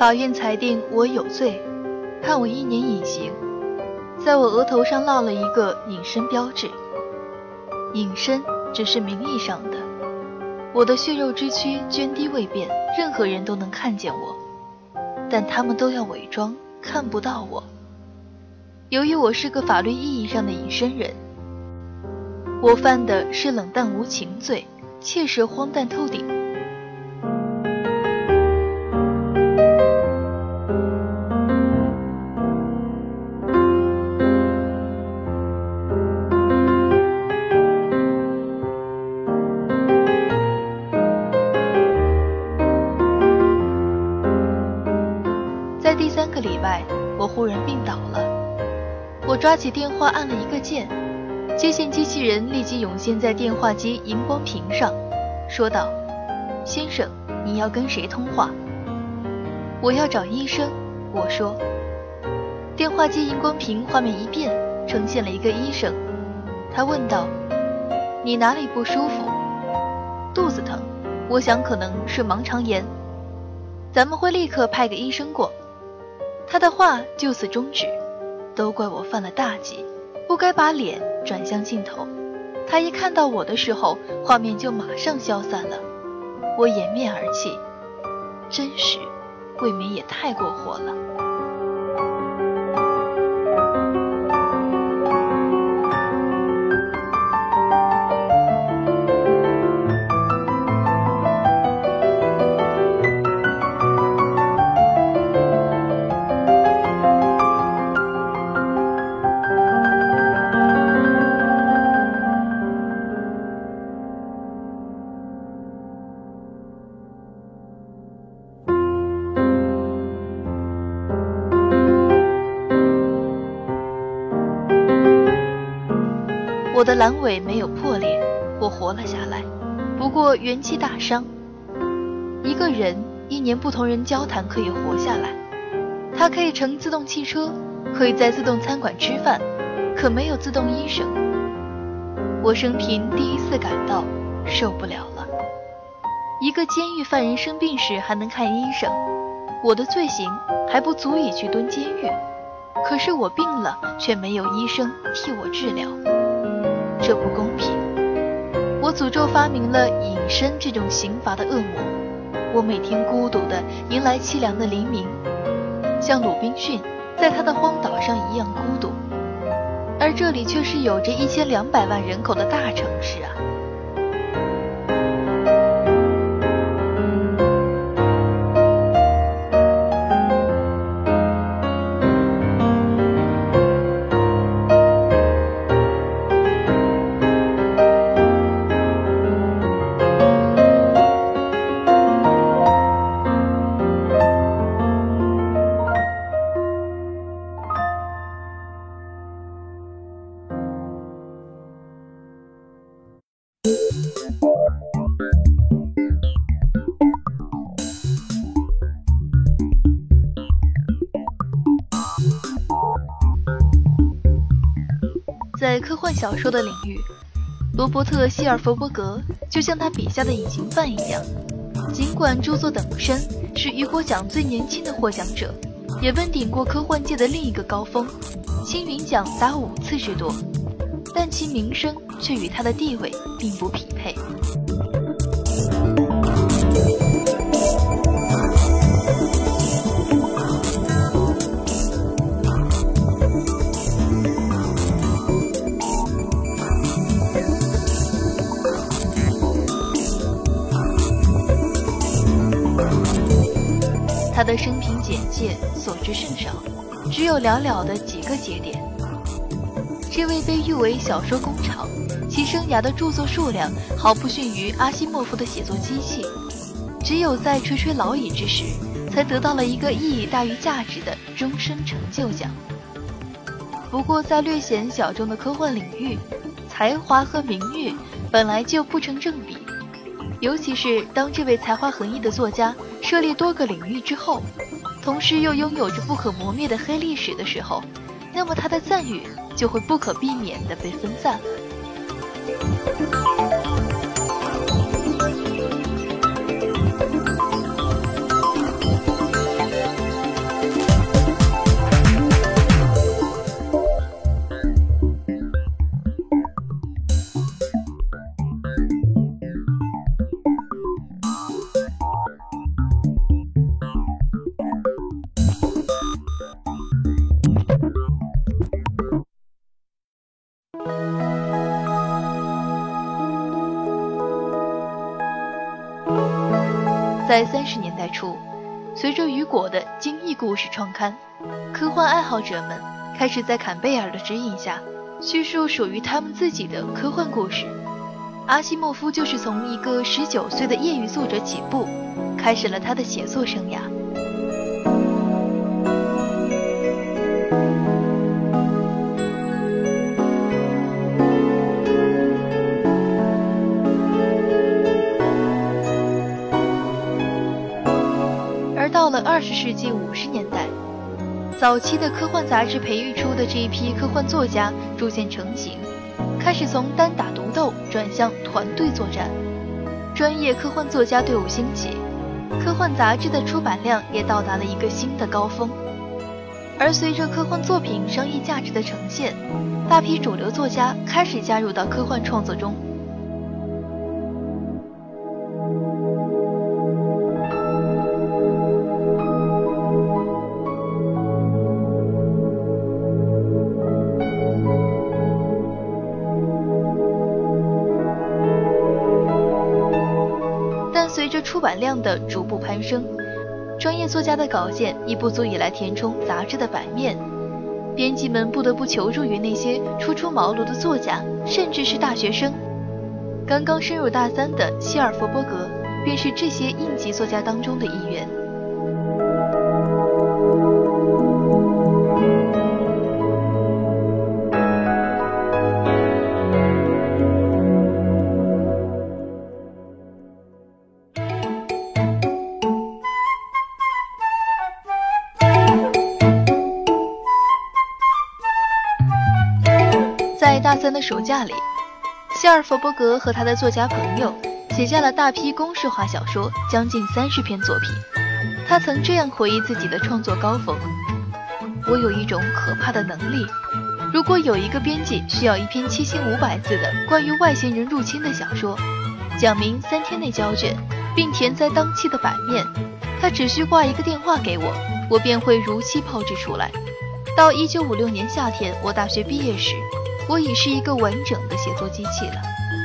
法院裁定我有罪，判我一年隐刑，在我额头上烙了一个隐身标志。隐身只是名义上的，我的血肉之躯涓滴未变，任何人都能看见我，但他们都要伪装，看不到我。由于我是个法律意义上的隐身人，我犯的是冷淡无情罪，切实荒诞透顶。抓起电话按了一个键，接线机器人立即涌现在电话机荧光屏上，说道：“先生，你要跟谁通话？”“我要找医生。”我说。电话机荧光屏画面一变，呈现了一个医生，他问道：“你哪里不舒服？”“肚子疼，我想可能是盲肠炎。”“咱们会立刻派个医生过。”他的话就此终止，都怪我犯了大忌，不该把脸转向镜头。他一看到我的时候，画面就马上消散了。我掩面而泣，真实，未免也太过火了。我的阑尾没有破裂，我活了下来，不过元气大伤。一个人一年不同人交谈可以活下来，他可以乘自动汽车，可以在自动餐馆吃饭，可没有自动医生。我生平第一次感到受不了了。一个监狱犯人生病时还能看医生，我的罪行还不足以去蹲监狱，可是我病了却没有医生替我治疗。这不公平！我诅咒发明了隐身这种刑罚的恶魔。我每天孤独地迎来凄凉的黎明，像鲁滨逊在他的荒岛上一样孤独，而这里却是有着一千两百万人口的大城市啊！小说的领域，罗伯特·希尔弗伯格就像他笔下的隐形犯一样，尽管著作等身，是雨果奖最年轻的获奖者，也问鼎过科幻界的另一个高峰，星云奖达五次之多，但其名声却与他的地位并不匹配。他的生平简介所知甚少，只有寥寥的几个节点。这位被誉为小说工厂，其生涯的著作数量毫不逊于阿西莫夫的写作机器，只有在垂垂老矣之时，才得到了一个意义大于价值的终身成就奖。不过，在略显小众的科幻领域，才华和名誉本来就不成正比，尤其是当这位才华横溢的作家。设立多个领域之后，同时又拥有着不可磨灭的黑历史的时候，那么他的赞誉就会不可避免地被分散在三十年代初，随着雨果的惊异故事创刊，科幻爱好者们开始在坎贝尔的指引下，叙述属于他们自己的科幻故事。阿西莫夫就是从一个十九岁的业余作者起步，开始了他的写作生涯。二十世纪五十年代，早期的科幻杂志培育出的这一批科幻作家逐渐成型。开始从单打独斗转向团队作战，专业科幻作家队伍兴起，科幻杂志的出版量也到达了一个新的高峰。而随着科幻作品商业价值的呈现，大批主流作家开始加入到科幻创作中。这出版量的逐步攀升，专业作家的稿件已不足以来填充杂志的版面，编辑们不得不求助于那些初出茅庐的作家，甚至是大学生。刚刚升入大三的希尔弗伯格，便是这些应急作家当中的一员。大三的暑假里，希尔弗伯格和他的作家朋友写下了大批公式化小说，将近三十篇作品。他曾这样回忆自己的创作高峰：“我有一种可怕的能力，如果有一个编辑需要一篇七千五百字的关于外星人入侵的小说，讲明三天内交卷，并填在当期的版面，他只需挂一个电话给我，我便会如期炮制出来。到一九五六年夏天，我大学毕业时。”我已是一个完整的写作机器了，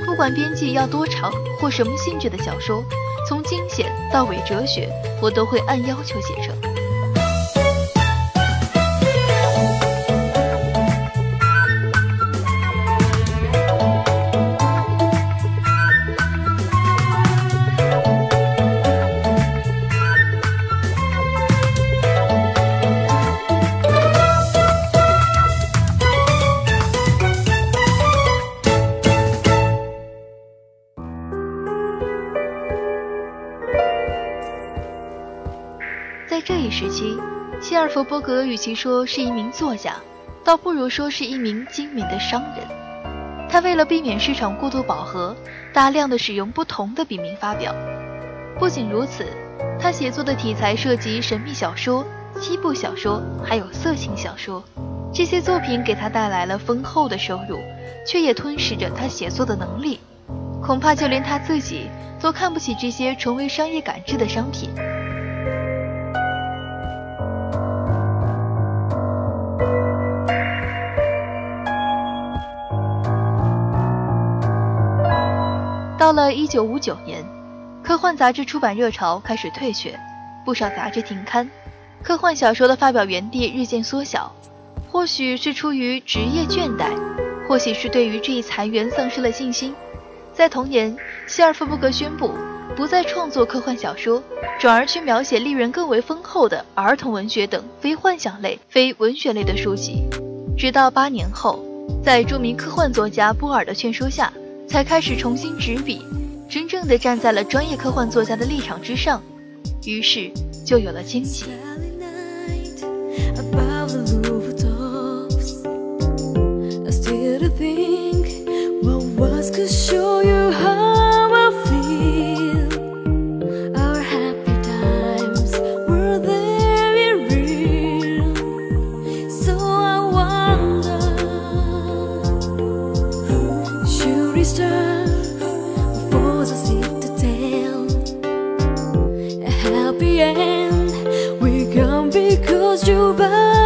不管编辑要多长或什么性质的小说，从惊险到伪哲学，我都会按要求写成。这一时期，希尔弗伯格与其说是一名作家，倒不如说是一名精明的商人。他为了避免市场过度饱和，大量的使用不同的笔名发表。不仅如此，他写作的题材涉及神秘小说、西部小说，还有色情小说。这些作品给他带来了丰厚的收入，却也吞噬着他写作的能力。恐怕就连他自己都看不起这些成为商业感知的商品。到了一九五九年，科幻杂志出版热潮开始退却，不少杂志停刊，科幻小说的发表园地日渐缩小。或许是出于职业倦怠，或许是对于这一裁员丧失了信心。在同年，希尔弗伯格宣布不再创作科幻小说，转而去描写利润更为丰厚的儿童文学等非幻想类、非文学类的书籍。直到八年后，在著名科幻作家波尔的劝说下。才开始重新执笔，真正的站在了专业科幻作家的立场之上，于是就有了惊喜。love.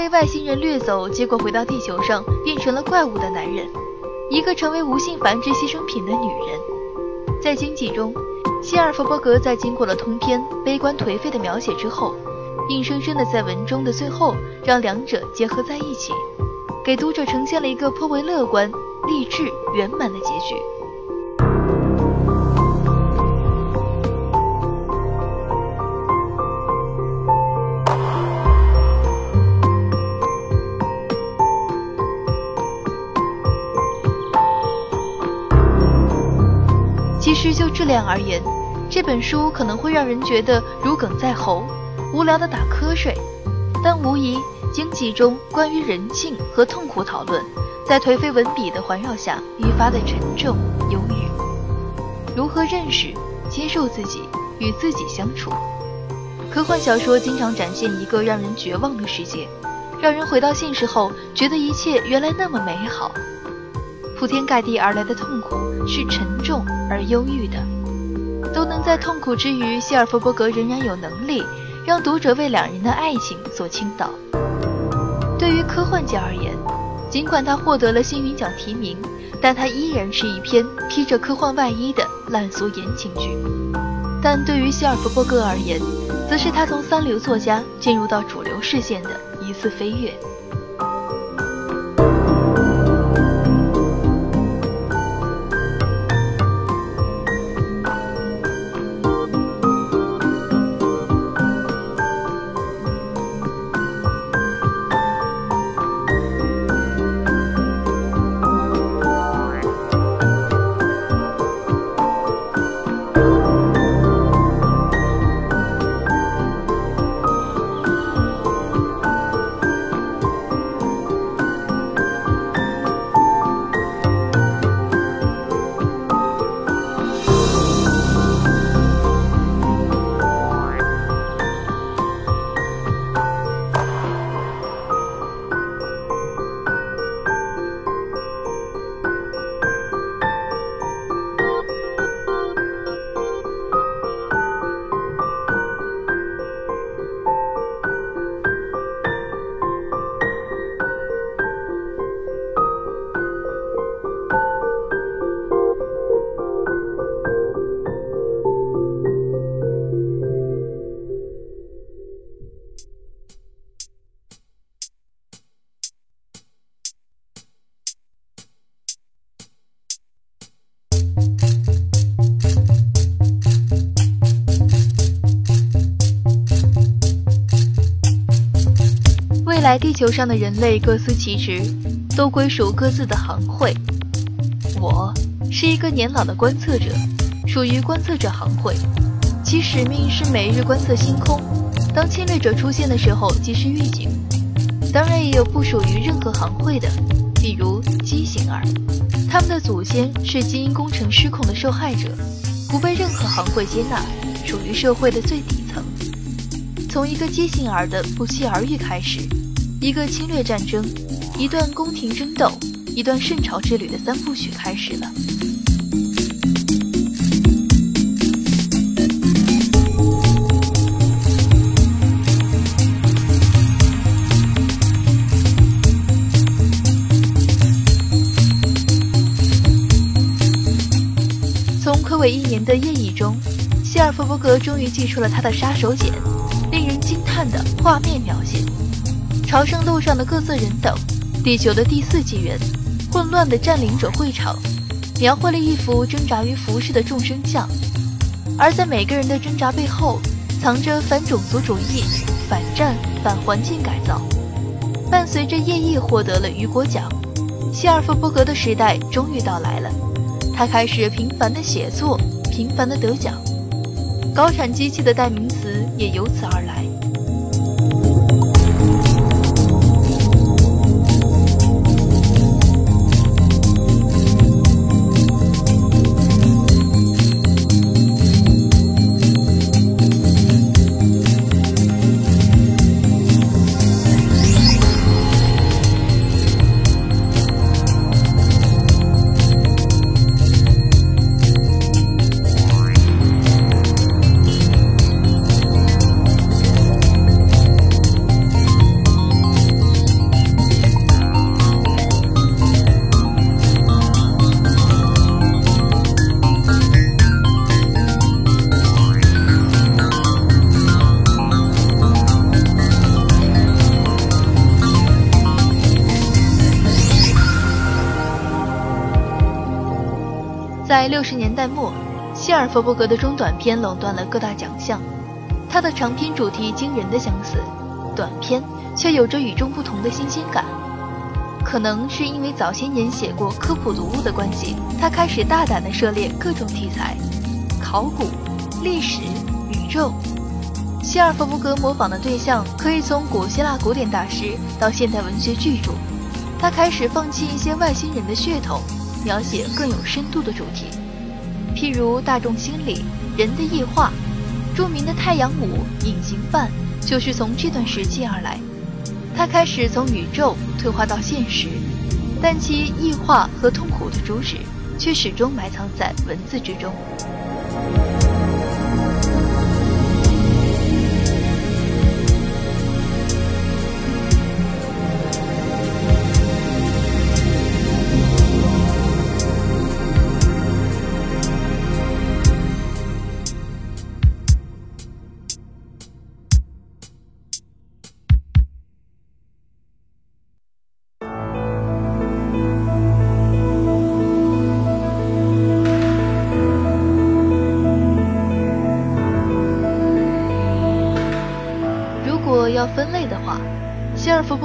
被外星人掠走，结果回到地球上变成了怪物的男人，一个成为无性繁殖牺牲品的女人。在经济中，希尔弗伯格在经过了通篇悲观颓废的描写之后，硬生生的在文中的最后让两者结合在一起，给读者呈现了一个颇为乐观、励志、圆满的结局。质量而言，这本书可能会让人觉得如鲠在喉，无聊的打瞌睡。但无疑，经济中关于人性和痛苦讨论，在颓废文笔的环绕下愈发的沉重忧郁。如何认识、接受自己，与自己相处？科幻小说经常展现一个让人绝望的世界，让人回到现实后觉得一切原来那么美好。铺天盖地而来的痛苦是沉重而忧郁的，都能在痛苦之余，希尔弗伯格仍然有能力让读者为两人的爱情所倾倒。对于科幻界而言，尽管他获得了星云奖提名，但他依然是一篇披着科幻外衣的烂俗言情剧。但对于希尔弗伯格而言，则是他从三流作家进入到主流视线的一次飞跃。在地球上的人类各司其职，都归属各自的行会。我是一个年老的观测者，属于观测者行会，其使命是每日观测星空。当侵略者出现的时候，及时预警。当然，也有不属于任何行会的，比如畸形儿，他们的祖先是基因工程失控的受害者，不被任何行会接纳，属于社会的最底层。从一个畸形儿的不期而遇开始，一个侵略战争，一段宫廷争斗，一段圣朝之旅的三部曲开始了。从魁伟一年的夜翼中，希尔弗伯格终于祭出了他的杀手锏，令人惊叹的画面描写：朝圣路上的各色人等，地球的第四纪元，混乱的占领者会场，描绘了一幅挣扎于浮世的众生相。而在每个人的挣扎背后，藏着反种族主义、反战、反环境改造。伴随着夜翼获得了雨果奖，希尔弗伯格的时代终于到来了。他开始频繁的写作，频繁的得奖，高产机器的代名词也由此而来。希尔弗伯格的中短篇垄断了各大奖项。他的长篇主题惊人的相似，短篇却有着与众不同的新鲜感。可能是因为早些年写过科普读物的关系，他开始大胆地涉猎各种题材，考古、历史、宇宙。希尔弗伯格模仿的对象可以从古希腊古典大师到现代文学巨著。他开始放弃一些外星人的噱头。描写更有深度的主题，譬如大众心理、人的异化，著名的太阳舞《隐形犯》就是从这段时期而来。他开始从宇宙退化到现实，但其异化和痛苦的主旨却始终埋藏在文字之中。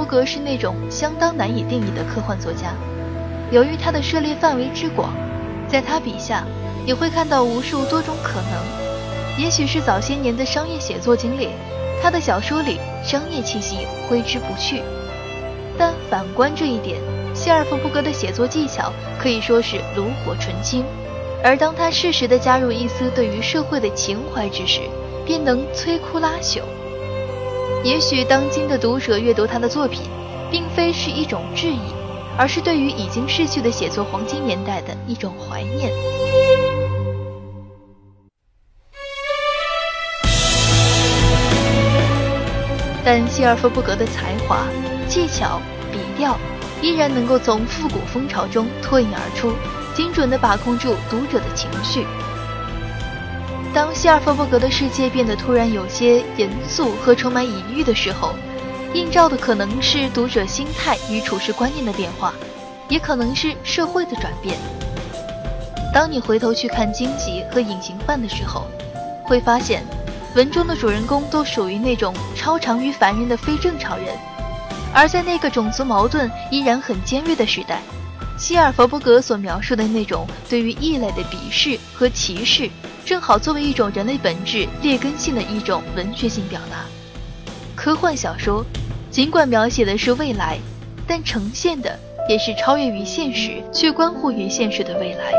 格是那种相当难以定义的科幻作家。由于他的涉猎范围之广，在他笔下也会看到无数多种可能。也许是早些年的商业写作经历，他的小说里商业气息挥之不去。但反观这一点，希尔弗布格的写作技巧可以说是炉火纯青。而当他适时地加入一丝对于社会的情怀之时，便能摧枯拉朽。也许当今的读者阅读他的作品，并非是一种质疑，而是对于已经逝去的写作黄金年代的一种怀念。但希尔弗伯格的才华、技巧、笔调，依然能够从复古风潮中脱颖而出，精准地把控住读者的情绪。当希尔弗伯格的世界变得突然有些严肃和充满隐喻的时候，映照的可能是读者心态与处事观念的变化，也可能是社会的转变。当你回头去看《荆棘》和《隐形犯》的时候，会发现文中的主人公都属于那种超常于凡人的非正常人，而在那个种族矛盾依然很尖锐的时代，希尔弗伯格所描述的那种对于异类的鄙视和歧视，正好作为一种人类本质劣根性的一种文学性表达。科幻小说尽管描写的是未来，但呈现的也是超越于现实却关乎于现实的未来。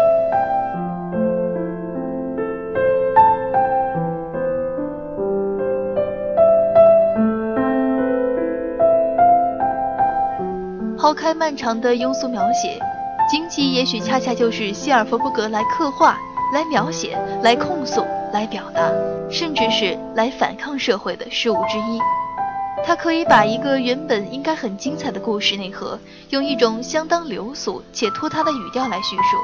抛开漫长的庸俗描写，荆棘也许恰恰就是希尔弗伯格来刻画、来描写、来控诉、来表达，甚至是来反抗社会的事物之一。它可以把一个原本应该很精彩的故事内核，用一种相当流俗且拖沓的语调来叙述，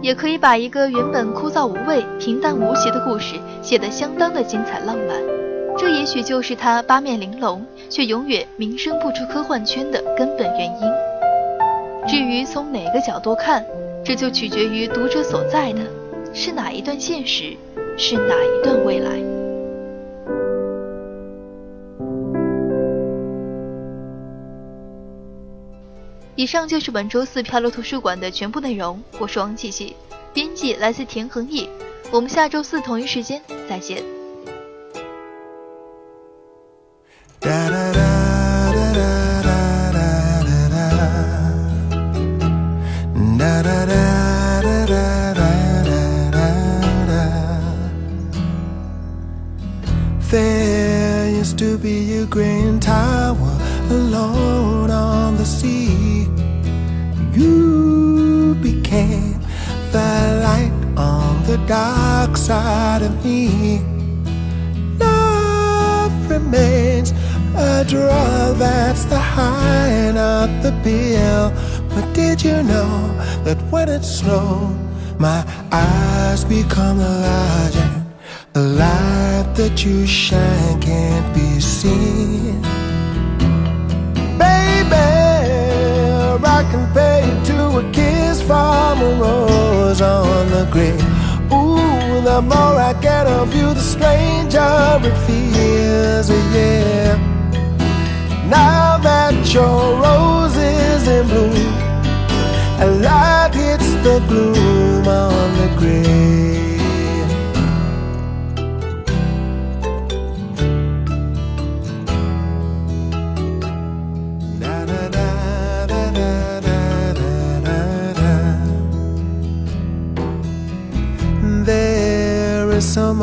也可以把一个原本枯燥无味、平淡无奇的故事写得相当的精彩浪漫。这也许就是他八面玲珑却永远名声不出科幻圈的根本原因。至于从哪个角度看，这就取决于读者所在的是哪一段现实，是哪一段未来。以上就是本周四漂流图书馆的全部内容。我是王琪琪，编辑来自田恒毅。我们下周四同一时间再见。Green tower alone on the sea. You became the light on the dark side of me. Love remains a draw that's the high, not the bill. But did you know that when it snows, my eyes become larger? The light that you shine can't be seen. Baby, I can pay you to a kiss from a rose on the grave. Ooh, the more I get of you, the stranger it feels, yeah. Now that your rose is in bloom, a light hits the gloom on the grave.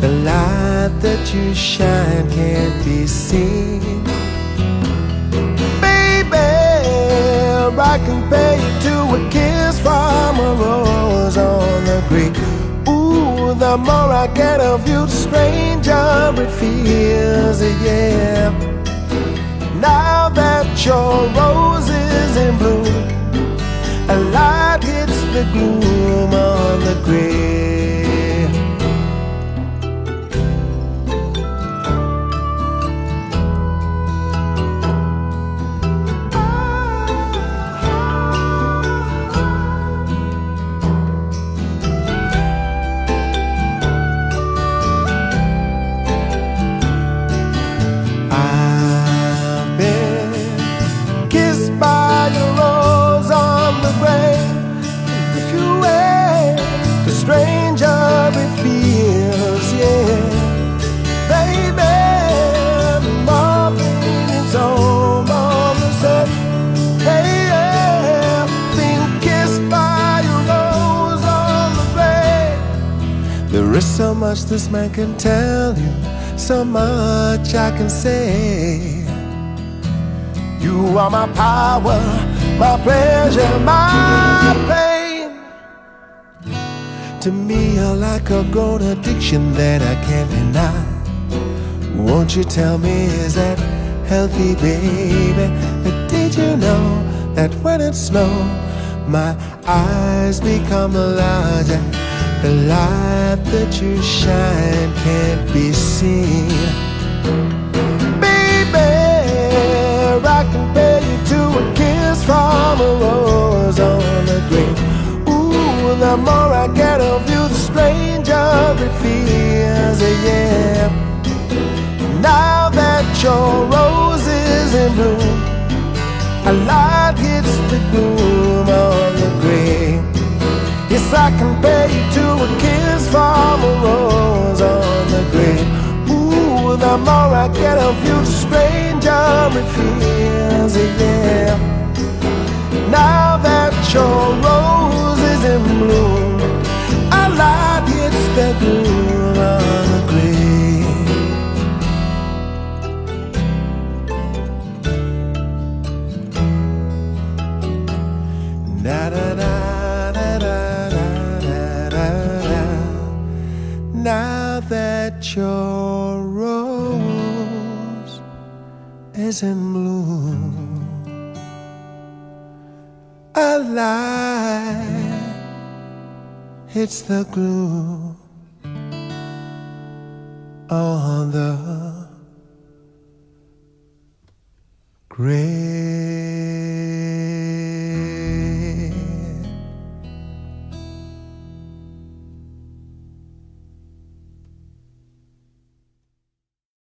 the light that you shine can't be seen? Baby, I can pay you to a kiss from a rose on the green. Ooh, the more I get of you, the stranger it feels, yeah. Now that your rose is in bloom, a light hits the gloom on the grave. Can tell you, so much I can say. You are my power, my pleasure, my pain. To me, you're like a grown addiction that I can't deny. Won't you tell me, is that healthy, baby? But did you know that when it snows, my eyes become larger. The light that you shine can't be seen. Baby, I pay you to a kiss from a rose on the green. Ooh, the more I get of you, the stranger it feels. Yeah. Now that your rose is in bloom, a light hits the gloom on the green. Yes, I can pay you to a kiss from a rose on the green. Ooh, the more I get of you, the stranger it feels. Yeah. Is in bloom, a light hits the glue on the grave.